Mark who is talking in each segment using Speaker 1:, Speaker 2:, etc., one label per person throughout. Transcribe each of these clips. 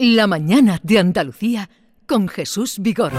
Speaker 1: La mañana de Andalucía con Jesús Vigor.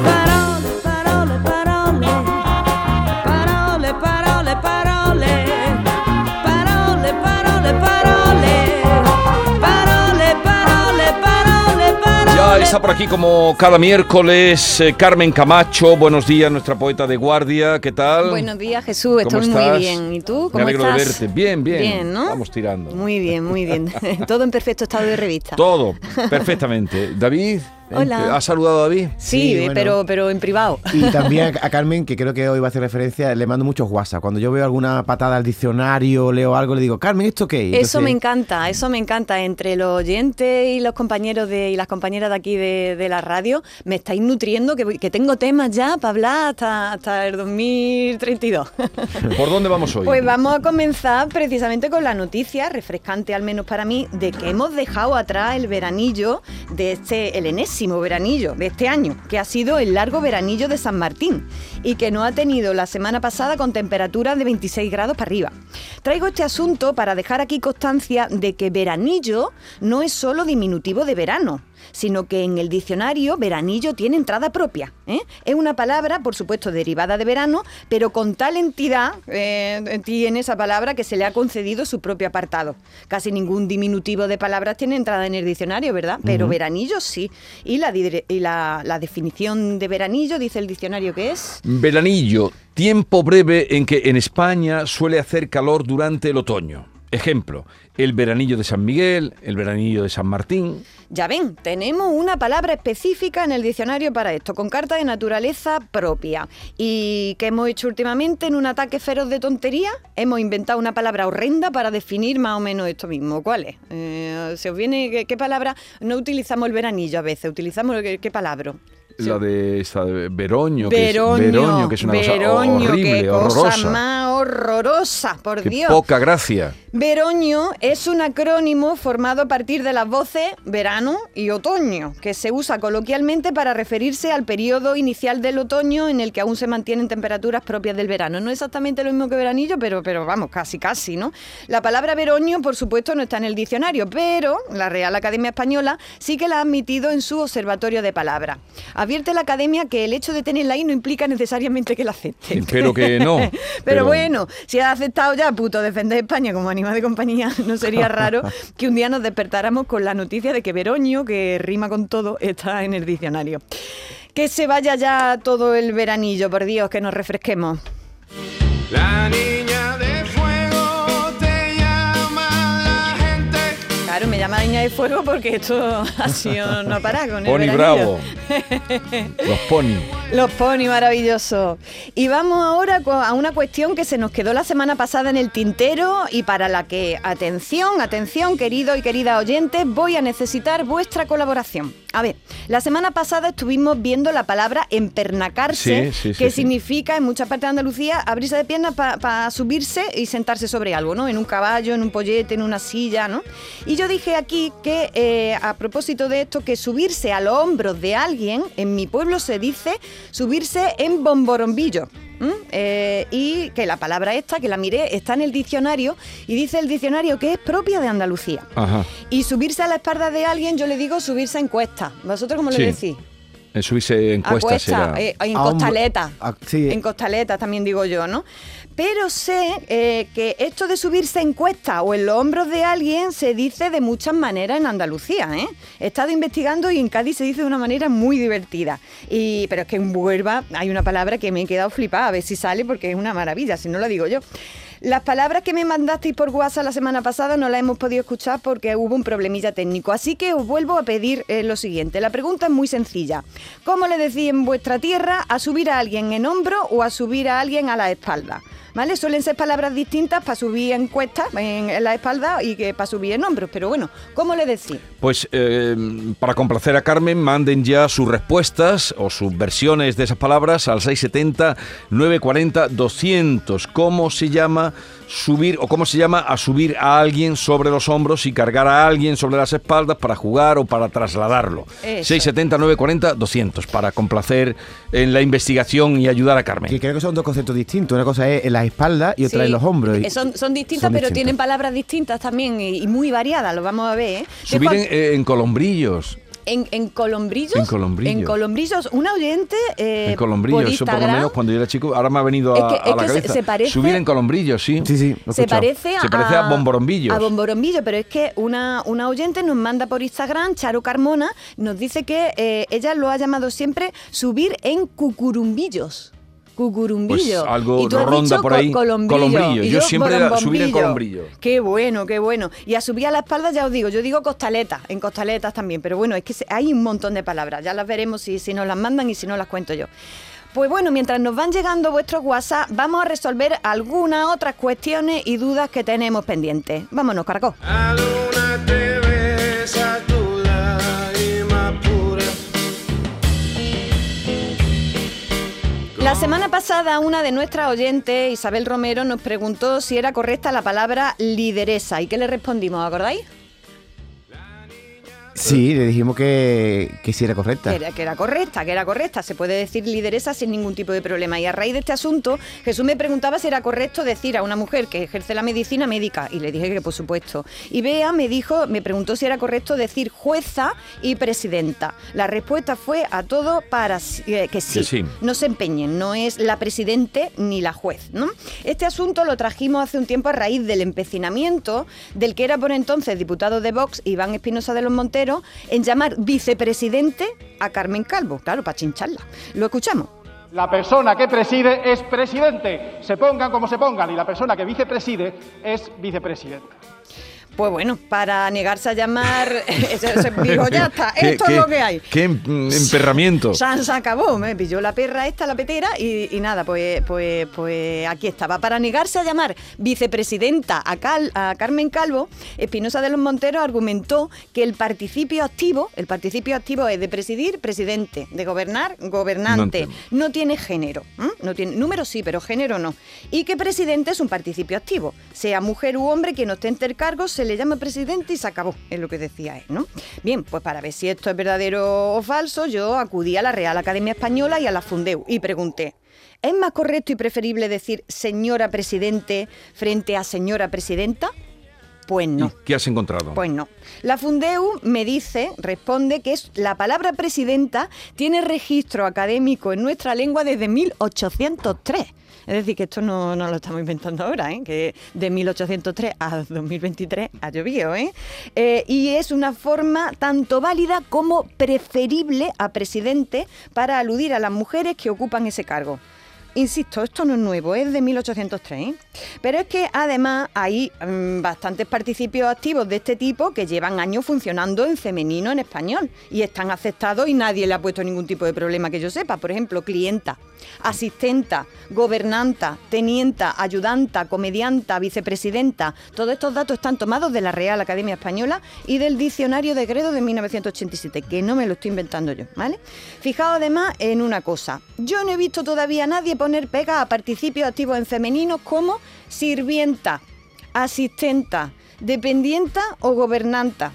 Speaker 2: Está por aquí como cada miércoles eh, Carmen Camacho. Buenos días, nuestra poeta de guardia. ¿Qué tal?
Speaker 3: Buenos días, Jesús.
Speaker 2: ¿Cómo
Speaker 3: Estoy muy
Speaker 2: estás?
Speaker 3: bien. ¿Y tú?
Speaker 2: Me
Speaker 3: ¿Cómo
Speaker 2: alegro
Speaker 3: estás?
Speaker 2: de verte. Bien, bien.
Speaker 3: Bien, ¿no?
Speaker 2: Vamos tirando.
Speaker 3: Muy bien, muy bien. Todo en perfecto estado de revista.
Speaker 2: Todo, perfectamente. David,
Speaker 3: Hola.
Speaker 2: ¿has saludado a David?
Speaker 3: Sí,
Speaker 4: Sí, bueno.
Speaker 3: pero, pero en privado.
Speaker 4: Y también a Carmen, que creo que hoy va a hacer referencia, le mando muchos WhatsApp. Cuando yo veo alguna patada al diccionario, leo algo, le digo, Carmen, ¿esto qué? Y
Speaker 3: Eso
Speaker 4: entonces-
Speaker 3: me encanta, eso me encanta. Entre los oyentes y los compañeros de, y las compañeras de aquí de, de la radio, me estáis nutriendo, que, voy- que tengo temas ya para hablar hasta, hasta el 2032.
Speaker 2: ¿Por dónde vamos hoy?
Speaker 3: Pues vamos a comenzar precisamente con la noticia, refrescante al menos para mí, de que hemos dejado atrás el veranillo de este, el enésimo veranillo de este año, que ha sido el largo veranillo de San Martín y que no ha tenido la semana pasada con temperaturas de 26 grados para arriba. Traigo este asunto para dejar aquí constancia de que veranillo no es solo diminutivo de verano sino que en el diccionario veranillo tiene entrada propia. ¿eh? Es una palabra, por supuesto, derivada de verano, pero con tal entidad eh, tiene esa palabra que se le ha concedido su propio apartado. Casi ningún diminutivo de palabras tiene entrada en el diccionario, ¿verdad? Pero veranillo sí. Y, la, y la, la definición de veranillo, dice el diccionario que es...
Speaker 2: Veranillo, tiempo breve en que en España suele hacer calor durante el otoño. Ejemplo, el veranillo de San Miguel, el veranillo de San Martín.
Speaker 3: Ya ven, tenemos una palabra específica en el diccionario para esto, con carta de naturaleza propia. ¿Y qué hemos hecho últimamente en un ataque feroz de tontería? Hemos inventado una palabra horrenda para definir más o menos esto mismo. ¿Cuál es? Eh, ¿Se os viene qué, qué palabra? No utilizamos el veranillo a veces, utilizamos qué, qué palabra.
Speaker 2: La de esta de Veroño,
Speaker 3: Veroño,
Speaker 2: que es, Veroño, que es una
Speaker 3: Veroño,
Speaker 2: cosa horrible,
Speaker 3: qué cosa
Speaker 2: horrorosa.
Speaker 3: más horrorosa, por
Speaker 2: Qué
Speaker 3: Dios.
Speaker 2: poca gracia.
Speaker 3: Veroño es un acrónimo formado a partir de las voces verano y otoño, que se usa coloquialmente para referirse al periodo inicial del otoño en el que aún se mantienen temperaturas propias del verano. No exactamente lo mismo que veranillo, pero, pero vamos, casi casi, ¿no? La palabra veroño, por supuesto, no está en el diccionario, pero la Real Academia Española sí que la ha admitido en su observatorio de palabras. Advierte la Academia que el hecho de tenerla ahí no implica necesariamente que la acepte.
Speaker 2: Espero que no.
Speaker 3: Pero,
Speaker 2: pero-
Speaker 3: bueno, si has aceptado ya, puto, defender España como animal de compañía, no sería raro que un día nos despertáramos con la noticia de que Veroño, que rima con todo, está en el diccionario. Que se vaya ya todo el veranillo, por Dios, que nos refresquemos.
Speaker 5: La niña
Speaker 3: Claro, me llama Niña de Fuego porque esto ha sido no para con el
Speaker 2: Pony. Bravo. Los Pony.
Speaker 3: Los pony maravillosos. Y vamos ahora a una cuestión que se nos quedó la semana pasada en el tintero y para la que, atención, atención, querido y querida oyentes, voy a necesitar vuestra colaboración. A ver, la semana pasada estuvimos viendo la palabra empernacarse,
Speaker 2: Sí, sí, sí,
Speaker 3: que
Speaker 2: sí.
Speaker 3: significa en muchas partes de Andalucía abrirse de piernas para subirse y sentarse sobre algo, ¿no? En un caballo, en un pollete, en una silla, ¿no? Y yo dije aquí que, eh, a propósito de esto, que subirse a los hombros de alguien, en mi pueblo se dice subirse en bomborombillo. Eh, y que la palabra esta, que la miré, está en el diccionario y dice el diccionario que es propia de Andalucía.
Speaker 2: Ajá.
Speaker 3: Y subirse a la espalda de alguien, yo le digo subirse en cuesta. ¿Vosotros cómo
Speaker 2: Sí.
Speaker 3: le decís?
Speaker 2: En subirse en
Speaker 3: A
Speaker 2: cuestas
Speaker 3: cuesta,
Speaker 2: era...
Speaker 3: eh, en
Speaker 4: A hombro-
Speaker 3: costaleta.
Speaker 4: a- sí.
Speaker 3: En costaleta también digo yo, ¿no? Pero sé eh, que esto de subirse en cuesta o en los hombros de alguien se dice de muchas maneras en Andalucía, ¿eh? He estado investigando y en Cádiz se dice de una manera muy divertida. Y, pero es que en Huelva hay una palabra que me he quedado flipada, a ver si sale porque es una maravilla, si no la digo yo. Las palabras que me mandasteis por WhatsApp la semana pasada no las hemos podido escuchar porque hubo un problemilla técnico. Así que os vuelvo a pedir eh, lo siguiente. La pregunta es muy sencilla. ¿Cómo le decís en vuestra tierra a subir a alguien en hombro o a subir a alguien a la espalda? ¿Vale? Suelen ser palabras distintas para subir en cuesta, en, en la espalda y que para subir en hombros. Pero bueno, ¿cómo le decís?
Speaker 2: Pues eh, para complacer a Carmen, manden ya sus respuestas o sus versiones de esas palabras al 670-940-200. ¿Cómo se llama subir o cómo se llama a subir a alguien sobre los hombros y cargar a alguien sobre las espaldas para jugar o para trasladarlo?
Speaker 3: Eso.
Speaker 2: 670-940-200 para complacer en la investigación y ayudar a Carmen.
Speaker 4: Que creo que son dos conceptos distintos. Una cosa es en la espalda y otra
Speaker 3: Sí,
Speaker 4: en los hombros. Y-
Speaker 3: eh, Son, son distintas,
Speaker 4: son
Speaker 3: pero
Speaker 4: distintas.
Speaker 3: tienen palabras distintas también y, y muy variadas, lo vamos a ver. ¿eh?
Speaker 2: Subir en, eh, en colombrillos.
Speaker 3: En, en Colombrillos.
Speaker 2: En Colombrillos.
Speaker 3: En Colombrillos, una oyente. eh,
Speaker 2: en Colombrillo,
Speaker 3: por
Speaker 2: eso por lo
Speaker 3: Instagram,
Speaker 2: menos cuando yo era chico, ahora me ha venido
Speaker 3: Es
Speaker 2: a,
Speaker 3: que-
Speaker 2: a
Speaker 3: es
Speaker 2: la
Speaker 3: que
Speaker 2: cabeza.
Speaker 3: se parece-
Speaker 2: Subir en Colombrillo, sí.
Speaker 4: Sí, sí,
Speaker 3: Se parece,
Speaker 2: Se parece a bomborombillos.
Speaker 3: A bomborombillos, pero es que una, una oyente nos manda por Instagram, Charo Carmona, nos dice que eh, ella lo ha llamado siempre subir en cucurumbillos. Cucurumbillo.
Speaker 2: Pues algo
Speaker 3: Y tú has
Speaker 2: ronda
Speaker 3: dicho
Speaker 2: por ahí,
Speaker 3: co- colombrillo.
Speaker 2: colombrillo.
Speaker 3: Y
Speaker 2: Yo siempre era subir en colombrillo.
Speaker 3: Qué bueno, qué bueno. Y a subir a la espalda ya os digo, yo digo costaletas, en costaletas también, pero bueno, es que hay un montón de palabras, ya las veremos si, si nos las mandan y si no las cuento yo. Pues bueno, mientras nos van llegando vuestros WhatsApp, vamos a resolver algunas otras cuestiones y dudas que tenemos pendientes. Vámonos, cargó.
Speaker 5: La luna te besa
Speaker 3: La semana pasada una de nuestras oyentes, Isabel Romero, nos preguntó si era correcta la palabra lideresa. ¿Y qué le respondimos? ¿Acordáis?
Speaker 4: Sí, le dijimos que, que sí era correcta.
Speaker 3: Que era, que era correcta, que era correcta. Se puede decir lideresa sin ningún tipo de problema. Y a raíz de este asunto, Jesús me preguntaba si era correcto decir a una mujer que ejerce la medicina médica. Y le dije que por supuesto. Y Bea me dijo, me preguntó si era correcto decir jueza y presidenta. La respuesta fue a todo para eh, que sí.
Speaker 2: Que sí.
Speaker 3: No se empeñen, no es la presidente ni la juez. ¿no? Este asunto lo trajimos hace un tiempo a raíz del empecinamiento del que era por entonces diputado de Vox, Iván Espinosa de los Monteros, en llamar vicepresidente a Carmen Calvo, claro, para chincharla. Lo escuchamos.
Speaker 6: La persona que preside es presidente, se pongan como se pongan, y la persona que vicepreside es vicepresidente.
Speaker 3: Pues bueno, para negarse a llamar, digo, ya está,
Speaker 2: ¿Qué-
Speaker 3: esto es lo que hay.
Speaker 2: Qué em- emperramiento.
Speaker 3: San se acabó, me pilló la perra esta, la petera, y, y nada, pues, pues, pues aquí estaba. Para negarse a llamar vicepresidenta a, Cal- a Carmen Calvo, Espinosa de los Monteros argumentó que el participio activo, el participio activo es de presidir, presidente, de gobernar, gobernante. No, tiene género, no tiene número sí, pero género no. Y que presidente es un participio activo. Sea mujer u hombre quien ostente el cargo, se le llama presidente y se acabó, es lo que decía él, ¿no? Bien, pues para ver si esto es verdadero o falso, yo acudí a la Real Academia Española y a la Fundeu y pregunté. ¿Es más correcto y preferible decir señora presidente frente a señora presidenta? Pues no.
Speaker 2: ¿Y ¿Qué has encontrado?
Speaker 3: Pues no. La Fundeu me dice, responde que es la palabra presidenta tiene registro académico en nuestra lengua desde 1803. Es decir, que esto no, no lo estamos inventando ahora, ¿eh? que de 1803 a 2023 ha llovido. ¿eh? Eh, y es una forma tanto válida como preferible a presidente para aludir a las mujeres que ocupan ese cargo. Insisto, esto no es nuevo, es de 1803. ¿eh? Pero es que además hay mm, bastantes participios activos de este tipo que llevan años funcionando en femenino en español y están aceptados y nadie le ha puesto ningún tipo de problema que yo sepa. Por ejemplo, clienta, asistenta, gobernanta, tenienta, ayudanta, comedianta, vicepresidenta. Todos estos datos están tomados de la Real Academia Española y del Diccionario de Gredo de 1987, que no me lo estoy inventando yo, ¿vale? Fijaos además en una cosa. Yo no he visto todavía a nadie poner pega a participios activos en femenino como sirvienta, asistenta, dependienta o gobernanta.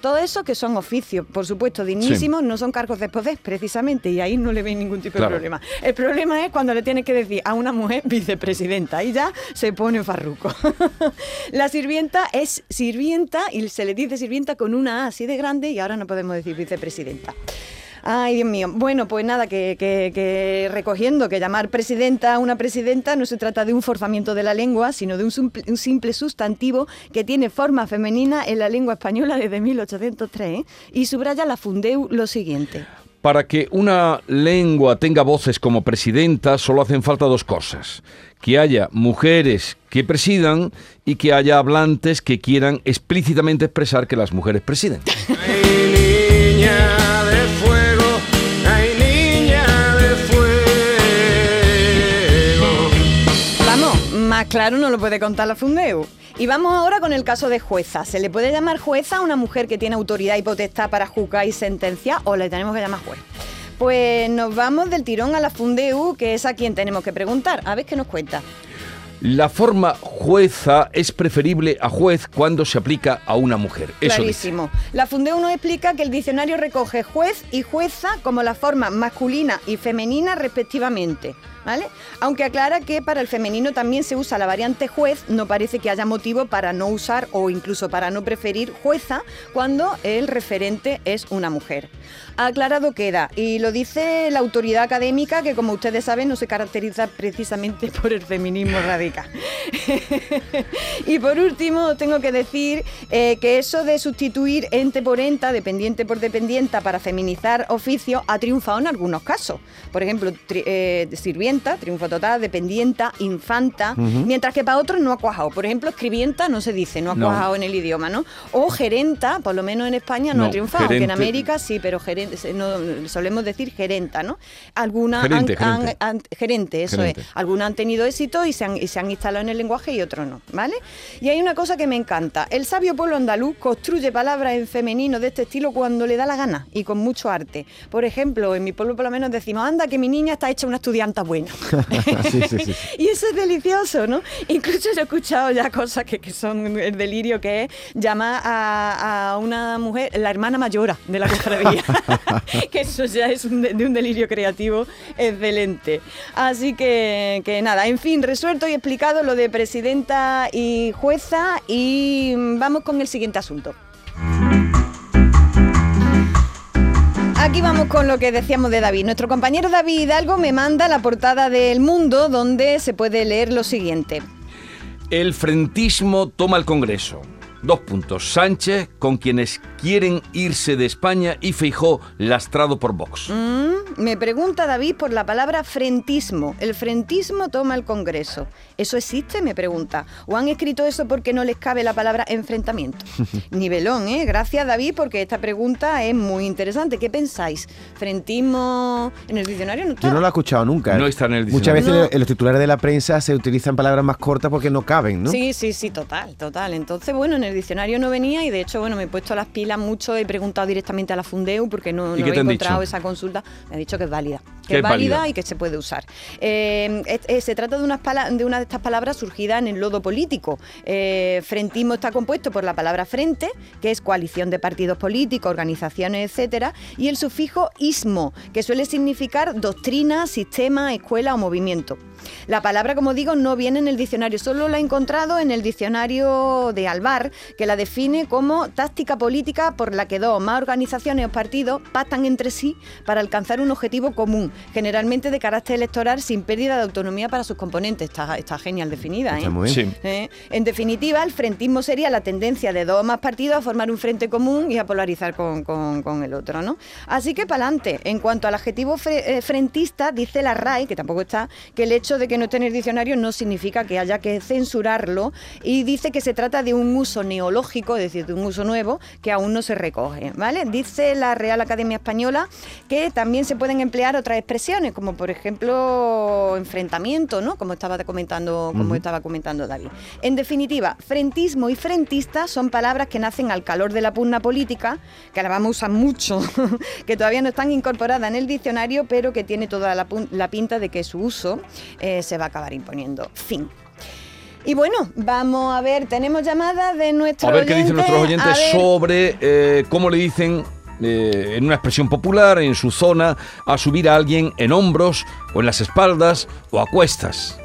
Speaker 3: Todo eso que son oficios, por supuesto, dignísimos, no son cargos de poder, precisamente, y ahí no le veis ningún tipo
Speaker 2: Claro.
Speaker 3: de problema. El problema es cuando le tienes que decir a una mujer vicepresidenta, ahí ya se pone farruco. La sirvienta es sirvienta y se le dice sirvienta con una A así de grande y ahora no podemos decir vicepresidenta. Ay, Dios mío. Bueno, pues nada, que, que- que recogiendo que llamar presidenta a una presidenta no se trata de un forzamiento de la lengua, sino de un, simple- un simple sustantivo que tiene forma femenina en la lengua española desde 1803. ¿eh? Y subraya la Fundeu lo siguiente.
Speaker 2: Para que una lengua tenga voces como presidenta, solo hacen falta dos cosas. Que haya mujeres que presidan y que haya hablantes que quieran explícitamente expresar que las mujeres presiden.
Speaker 3: claro no lo puede contar la Fundeu. Y vamos ahora con el caso de jueza. ¿Se le puede llamar jueza a una mujer que tiene autoridad y potestad para juzgar y sentenciar o le tenemos que llamar juez? Pues nos vamos del tirón a la Fundeu, que es a quien tenemos que preguntar. A ver qué nos cuenta.
Speaker 2: La forma jueza es preferible a juez cuando se aplica a una mujer. Eso.
Speaker 3: Clarísimo. La Fundeu nos explica que el diccionario recoge juez y jueza como la forma masculina y femenina respectivamente. ¿Vale? Aunque aclara que para el femenino también se usa la variante juez, no parece que haya motivo para no usar o incluso para no preferir jueza cuando el referente es una mujer. Aclarado queda, y lo dice la autoridad académica que como ustedes saben no se caracteriza precisamente por el feminismo radical. y por último, tengo que decir eh, que eso de sustituir ente por enta, dependiente por dependienta, para feminizar oficio, ha triunfado en algunos casos. Por ejemplo, tri- eh, sirvienta, triunfo total, dependienta, infanta, mientras que para otros no ha cuajado. Por ejemplo, escribienta no se dice, no ha
Speaker 2: No.
Speaker 3: cuajado en el idioma, ¿no? O gerenta, por lo menos en España no,
Speaker 2: No,
Speaker 3: ha triunfado, aunque en
Speaker 2: gerente-
Speaker 3: América sí, pero gerente, no, solemos decir gerenta, ¿no? Algunas
Speaker 2: Gerente,
Speaker 3: han-
Speaker 2: gerente.
Speaker 3: han- gerente, eso
Speaker 2: Gerente.
Speaker 3: es. Algunos han tenido éxito y se han, y se han instalado en el lenguaje y otros no, ¿vale? Y hay una cosa que me encanta. El sabio pueblo andaluz construye palabras en femenino de este estilo cuando le da la gana y con mucho arte. Por ejemplo, en mi pueblo por lo menos decimos, anda, que mi niña está hecha una estudianta buena.
Speaker 4: Sí, sí, sí.
Speaker 3: Y eso es delicioso, ¿no? Incluso yo he escuchado ya cosas que, que son el delirio que es llamar a, a una mujer la hermana mayora de la cofradía. que eso ya es un de, de un delirio creativo excelente. Así que, que nada, en fin, resuelto y explicado lo de presidenta y jueza y mm, vamos con el siguiente asunto. Aquí vamos con lo que decíamos de David. Nuestro compañero David Hidalgo me manda la portada del Mundo donde se puede leer lo siguiente.
Speaker 2: El frentismo toma el Congreso. Dos puntos. Sánchez con quienes quieren irse de España y Feijó lastrado por Vox.
Speaker 3: Mm, me pregunta David por la palabra frentismo. El frentismo toma el Congreso. ¿Eso existe? Me pregunta. ¿O han escrito eso porque no les cabe la palabra enfrentamiento? Nivelón, ¿eh? Gracias David porque esta pregunta es muy interesante. ¿Qué pensáis? ¿Frentismo en el diccionario no está?
Speaker 4: Yo no lo he escuchado nunca.
Speaker 2: No está en el
Speaker 4: Muchas
Speaker 2: diccionario.
Speaker 4: veces
Speaker 3: No.
Speaker 4: en los titulares de la prensa se utilizan palabras más cortas porque no caben, ¿no?
Speaker 3: Sí, sí, sí, total, total. Entonces, bueno, en el diccionario no venía y de hecho, bueno, me he puesto las pilas mucho, he preguntado directamente a la Fundeu porque no,
Speaker 2: ¿Y
Speaker 3: no
Speaker 2: qué
Speaker 3: he encontrado
Speaker 2: dicho?
Speaker 3: esa consulta. Me ha dicho que es válida. Que es válida,
Speaker 2: válida.
Speaker 3: y que se puede usar. Eh, es- es- se trata de, unas de una de estas palabras surgida en el lodo político. Eh, frentismo está compuesto por la palabra frente, que es coalición de partidos políticos, organizaciones, etcétera, y el sufijo ismo, que suele significar doctrina, sistema, escuela o movimiento. La palabra, como digo, no viene en el diccionario, solo la he encontrado en el diccionario de Alvar, que la define como táctica política por la que dos o más organizaciones o partidos pactan entre sí para alcanzar un objetivo común, generalmente de carácter electoral sin pérdida de autonomía para sus componentes. Está, está genial definida.
Speaker 4: Está
Speaker 3: ¿eh?
Speaker 4: muy bien.
Speaker 2: Sí.
Speaker 3: ¿Eh? En definitiva, el frentismo sería la tendencia de dos o más partidos a formar un frente común y a polarizar con, con- con el otro, ¿no? Así que para adelante. En cuanto al adjetivo fre- eh, frentista, dice la RAE, que tampoco está, que el hecho de que no esté en el diccionario no significa que haya que censurarlo y dice que se trata de un uso neológico, es decir, de un uso nuevo que aún no se recoge, ¿vale? Dice la Real Academia Española que también se pueden emplear otras expresiones, como por ejemplo enfrentamiento, ¿no? Como estaba comentando, como estaba comentando David. En definitiva, frentismo y frentista son palabras que nacen al calor de la pugna política, que ahora vamos a usar mucho, que todavía no están incorporadas en el diccionario, pero que tiene toda la, pinta de que su uso eh, se va a acabar imponiendo. Fin. Y bueno, vamos a ver, tenemos llamadas de nuestros
Speaker 2: A ver qué dicen nuestros oyentes sobre eh, cómo le dicen eh, en una expresión popular en su zona a subir a alguien en hombros o en las espaldas o a cuestas.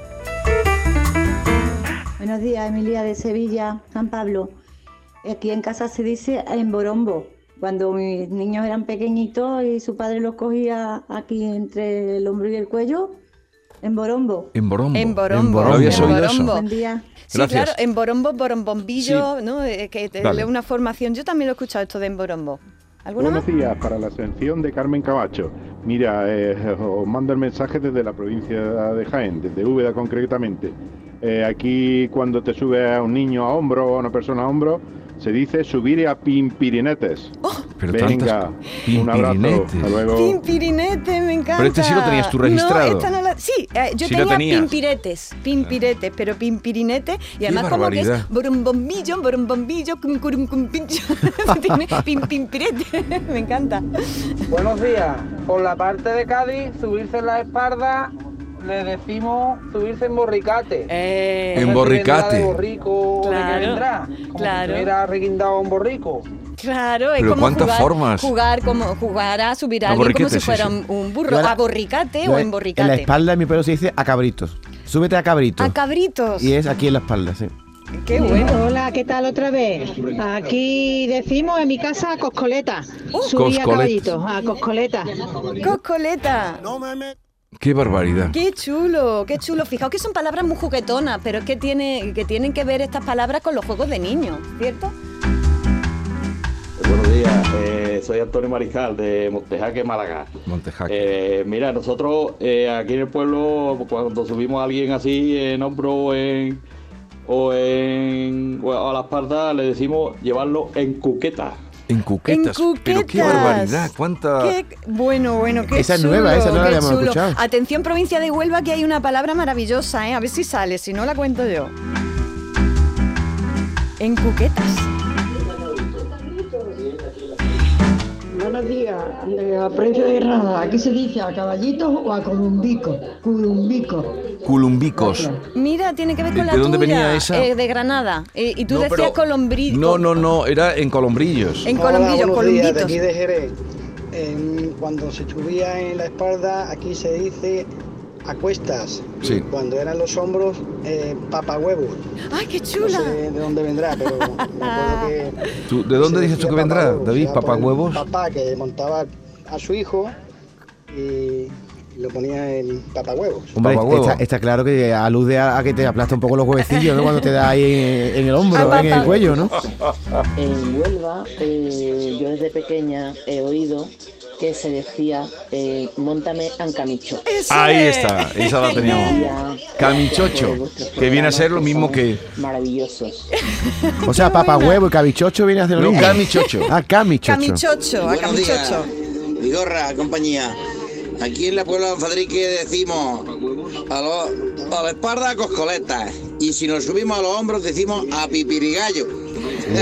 Speaker 7: Buenos días, Emilia de Sevilla, San Pablo. Aquí en casa se dice en borombo. Cuando mis niños eran pequeñitos y su padre los cogía aquí entre el hombro y el cuello, en borombo.
Speaker 2: En Borombo.
Speaker 3: En Borombo.
Speaker 2: ¿No habías
Speaker 3: en
Speaker 2: oído eso?
Speaker 3: Borombo.
Speaker 7: Buen día.
Speaker 3: Sí,
Speaker 2: Gracias.
Speaker 3: claro, en Borombo, Borombombillo, ¿no? Eh, que te
Speaker 2: Vale.
Speaker 3: una formación. Yo también lo he escuchado esto de en Borombo.
Speaker 8: Buenos días, para la ascensión de Carmen Camacho. Mira, eh, os mando el mensaje desde la provincia de Jaén, desde Úbeda concretamente. Eh, aquí cuando te sube a un niño a hombro o a una persona a hombro, se dice subir a pimpirinetes.
Speaker 2: Pero
Speaker 8: Venga, un abrazo.
Speaker 2: pimpirinetes.
Speaker 8: Hasta luego.
Speaker 3: Pimpirinete, me encanta.
Speaker 2: Pero este sí lo tenías tú registrado.
Speaker 3: No, esta no la... Sí, eh, yo
Speaker 2: Sí
Speaker 3: tenía pimpiretes, pimpiretes, pero pimpirinete y además como que es
Speaker 2: barbaridad.
Speaker 3: borombombillo, borombombillo, cum, curum, cum, pincho. Tiene pim, pimpirete, me encanta.
Speaker 9: Buenos días. Por la parte de Cádiz, subirse en la espalda le decimos subirse en borricate.
Speaker 3: Eh,
Speaker 2: En borricate.
Speaker 9: de borrico o de qué
Speaker 3: Claro,
Speaker 9: vendrá. Como
Speaker 3: claro.
Speaker 9: si reguindado un borrico.
Speaker 3: Claro, es
Speaker 2: Pero
Speaker 3: como
Speaker 2: ¿cuántas
Speaker 3: jugar,
Speaker 2: formas?
Speaker 3: jugar como jugar a subir a
Speaker 2: A
Speaker 3: alguien como si fuera
Speaker 2: sí.
Speaker 3: un, un burro, a borricate o en
Speaker 4: En la espalda mi pueblo se dice a cabritos. Súbete a cabritos.
Speaker 3: A cabritos.
Speaker 4: Y es aquí en la espalda, sí.
Speaker 3: Qué bueno.
Speaker 10: Hola, ¿qué tal otra vez? Aquí decimos en mi casa coscoleta.
Speaker 3: Oh.
Speaker 10: Subí a
Speaker 2: Coscoleta.
Speaker 10: caballito, a coscoleta.
Speaker 3: Coscoleta.
Speaker 2: Qué barbaridad.
Speaker 3: Qué chulo, qué chulo. Fijaos que son palabras muy juguetonas, pero es que, tiene, que tienen que ver estas palabras con los juegos de niños, ¿cierto?
Speaker 11: Buenos días, eh, soy Antonio Mariscal de Montejaque, Málaga.
Speaker 2: Montejaque.
Speaker 11: Eh, mira, nosotros eh, aquí en el pueblo, cuando subimos a alguien así en hombro o en, o en o a la espalda, le decimos llevarlo en cuqueta.
Speaker 2: En cuquetas.
Speaker 3: En
Speaker 2: Pero qué
Speaker 3: cuquetas.
Speaker 2: barbaridad. Cuánta.
Speaker 3: Qué bueno, bueno, qué
Speaker 4: Esa es nueva, esa no la habíamos
Speaker 3: chulo.
Speaker 4: escuchado.
Speaker 3: Atención, provincia de Huelva, que hay una palabra maravillosa, ¿eh? A ver si sale, si no la cuento yo. En cuquetas.
Speaker 12: Buenos días, de la provincia de Granada. Aquí se dice a caballitos o a columbico. Columbico.
Speaker 2: Culumbicos.
Speaker 3: Mira, tiene que ver
Speaker 2: ¿De-
Speaker 3: con la
Speaker 2: de dónde
Speaker 3: tuya,
Speaker 2: venía esa?
Speaker 3: eh, de Granada. Eh, y tú
Speaker 2: No,
Speaker 3: decías
Speaker 2: pero-
Speaker 3: colombrillo.
Speaker 2: No, no, no. Era en Colombrillos.
Speaker 3: En
Speaker 13: buenos días, de
Speaker 3: columbitos.
Speaker 13: aquí de Jerez. En- cuando se subía en la espalda, aquí se dice a cuestas.
Speaker 2: Sí.
Speaker 13: Cuando eran los hombros, eh, papahuevos.
Speaker 3: ¡Ay, qué
Speaker 13: No
Speaker 3: chula!
Speaker 13: sé de dónde vendrá, pero me acuerdo que.
Speaker 2: ¿Tú- ¿De dónde dices tú que vendrá, David? ¿Papahuevos?
Speaker 13: Papá que montaba a su hijo y lo ponía en papahuevos.
Speaker 4: Hombre,
Speaker 2: Papahuevo.
Speaker 4: está, está claro que alude a, a que te aplasta un poco los huevecillos, ¿no? Cuando te da ahí en, en el hombro, en el cuello, ¿no?
Speaker 14: En Huelva, eh, yo desde pequeña he oído que se decía, eh, montame ancamicho.
Speaker 2: Ahí está. Esa la teníamos. Camichocho. Que viene a ser lo mismo que.
Speaker 14: Maravillosos.
Speaker 4: O sea, papahuevo y cabichocho viene a ser lo
Speaker 2: No,
Speaker 4: mismo.
Speaker 2: camichocho.
Speaker 4: Ah, camichocho.
Speaker 3: Camichocho, a camichocho.
Speaker 15: Vigorra, compañía. Aquí en la Puebla de Anfadrique decimos a, los, a la espalda coscoletas y si nos subimos a los hombros decimos a pipirigallo.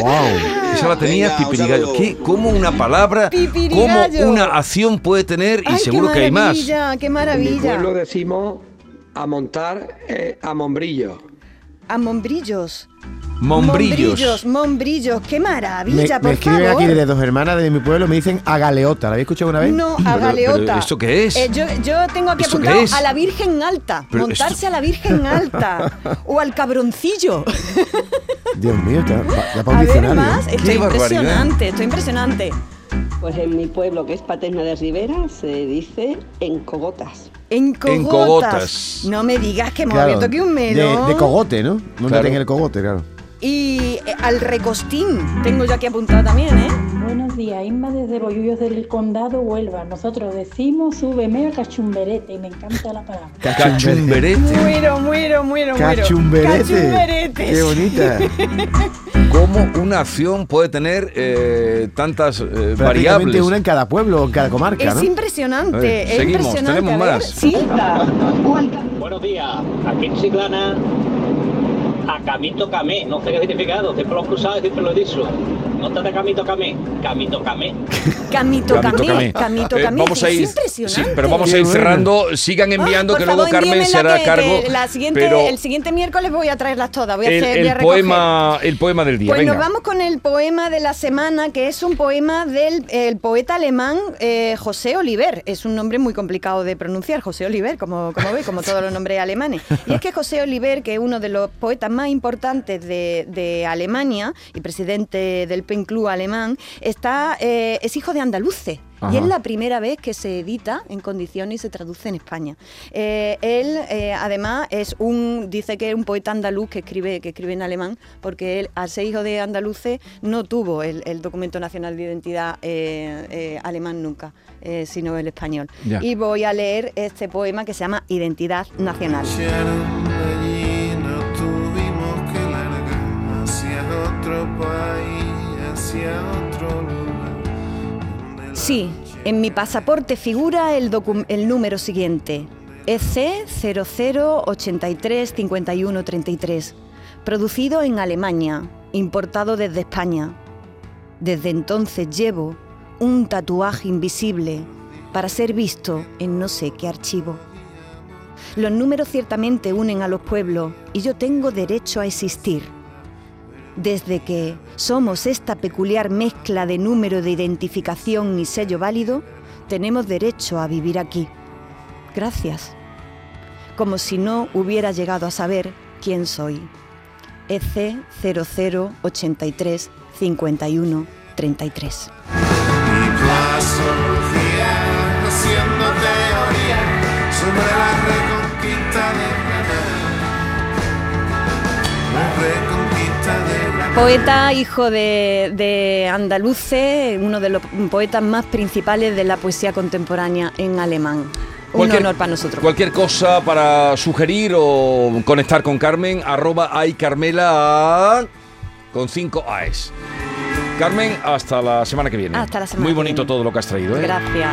Speaker 2: ¡Wow! Esa la tenía
Speaker 15: Venga,
Speaker 2: Pipirigallo. ¿Qué? ¿Cómo una palabra, cómo una acción puede tener? Y
Speaker 3: Ay,
Speaker 2: seguro
Speaker 3: qué
Speaker 2: que hay más.
Speaker 3: maravilla, qué
Speaker 9: En mi
Speaker 3: maravilla.
Speaker 9: pueblo decimos a montar eh, a mombrillo.
Speaker 3: A mombrillos.
Speaker 2: Mombrillos.
Speaker 3: Mombrillos, qué maravilla,
Speaker 4: me
Speaker 3: por
Speaker 4: escriben
Speaker 3: favor.
Speaker 4: aquí desde dos hermanas de mi pueblo, me dicen a galeota. ¿La habéis escuchado una vez?
Speaker 3: No, a galeota.
Speaker 2: pero ¿esto qué es?
Speaker 3: Eh, yo, yo tengo aquí
Speaker 2: ¿Esto qué
Speaker 3: apuntado
Speaker 2: es?
Speaker 3: a la Virgen Alta.
Speaker 2: Pero
Speaker 3: montarse
Speaker 2: esto-
Speaker 3: a la Virgen Alta. o al cabroncillo.
Speaker 4: Dios mío, ya, ya para
Speaker 3: A
Speaker 4: un diccionario.
Speaker 3: más. Esto es impresionante, esto es impresionante.
Speaker 16: Pues en mi pueblo, que es Paterna de Rivera, se dice en cogotas.
Speaker 3: En cogotas.
Speaker 2: En cogotas.
Speaker 3: No me digas que hemos
Speaker 4: Claro,
Speaker 3: abierto aquí un
Speaker 4: de,
Speaker 3: melón.
Speaker 4: de cogote, ¿no? No
Speaker 2: Claro.
Speaker 4: meten el cogote, claro.
Speaker 3: Y eh, al recostín. Tengo yo aquí apuntado también, ¿eh?
Speaker 17: Buenos días, Inma desde Bollullos del Condado, Huelva. Nosotros decimos súbeme a cachumberete y me encanta la palabra.
Speaker 2: Cachumberete.
Speaker 3: Muero, muero, muero, muero.
Speaker 4: Cachumberete.
Speaker 3: Cachumberetes.
Speaker 4: Qué bonita.
Speaker 2: ¿Cómo una acción puede tener eh, tantas eh, variables?
Speaker 4: una en cada pueblo, en cada comarca,
Speaker 3: Es
Speaker 4: ¿no?
Speaker 3: impresionante,
Speaker 2: ver,
Speaker 3: es
Speaker 2: seguimos,
Speaker 3: impresionante.
Speaker 2: tenemos más.
Speaker 3: Sí.
Speaker 18: Buenos días, aquí en Chiclana, a Camito Camé, no sé qué significado, siempre lo he usado y siempre lo he dicho. Trata Camito Camé, Camito Camé.
Speaker 3: Camito
Speaker 2: Camito
Speaker 3: Camé,
Speaker 2: Camé.
Speaker 3: Camito
Speaker 2: Eh,
Speaker 3: Camé.
Speaker 2: vamos a
Speaker 3: es
Speaker 2: ir,
Speaker 3: impresionante.
Speaker 2: sí, pero vamos a ir cerrando. Sigan enviando que luego Carmen se hará cargo.
Speaker 3: que la siguiente,
Speaker 2: pero
Speaker 3: el siguiente miércoles voy a traerlas todas. Voy a,
Speaker 2: el,
Speaker 3: hacer,
Speaker 2: el
Speaker 3: voy a recoger.
Speaker 2: poema, el poema del día.
Speaker 3: Pues
Speaker 2: venga.
Speaker 3: nos vamos con el poema de la semana, que es un poema del el poeta alemán eh, José Oliver. Es un nombre muy complicado de pronunciar, José Oliver, como, como veis, como todos los nombres alemanes. Y es que José Oliver, que es uno de los poetas más importantes de, de Alemania y presidente del Pen Club alemán, está, eh, es hijo de andaluces. Y es la primera vez que se edita en condiciones y se traduce en España. Eh, él, eh, además, es un, dice que es un poeta andaluz que escribe, que escribe en alemán, porque él, al ser hijo de andaluces, no tuvo el, el documento nacional de identidad eh, eh, alemán nunca, eh, sino el español.
Speaker 19: Ya.
Speaker 3: Y voy a leer este poema que se llama Identidad Nacional.
Speaker 5: allí nos tuvimos que largar hacia otro país, hacia otro lugar.
Speaker 3: Sí, en mi pasaporte figura el, número siguiente, EC 00835133, producido en Alemania, importado desde España. Desde entonces llevo un tatuaje invisible para ser visto en no sé qué archivo. Los números ciertamente unen a los pueblos y yo tengo derecho a existir. Desde que somos esta peculiar mezcla de número de identificación y sello válido, tenemos derecho a vivir aquí. Gracias. Como si no hubiera llegado a saber quién soy. EC 0083 51 33. Poeta, hijo de, de andaluces, uno de los poetas más principales de la poesía contemporánea en alemán. Un
Speaker 2: Cualquier-
Speaker 3: honor para nosotros.
Speaker 2: Cualquier cosa para sugerir o conectar con Carmen, arroba aycarmela con 5 AES. Carmen, hasta la semana que viene.
Speaker 3: Hasta la semana
Speaker 2: Muy
Speaker 3: que
Speaker 2: bonito
Speaker 3: viene.
Speaker 2: todo lo que has traído. ¿eh?
Speaker 3: Gracias.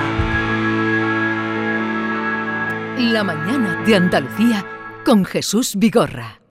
Speaker 1: La mañana de Andalucía con Jesús Vigorra.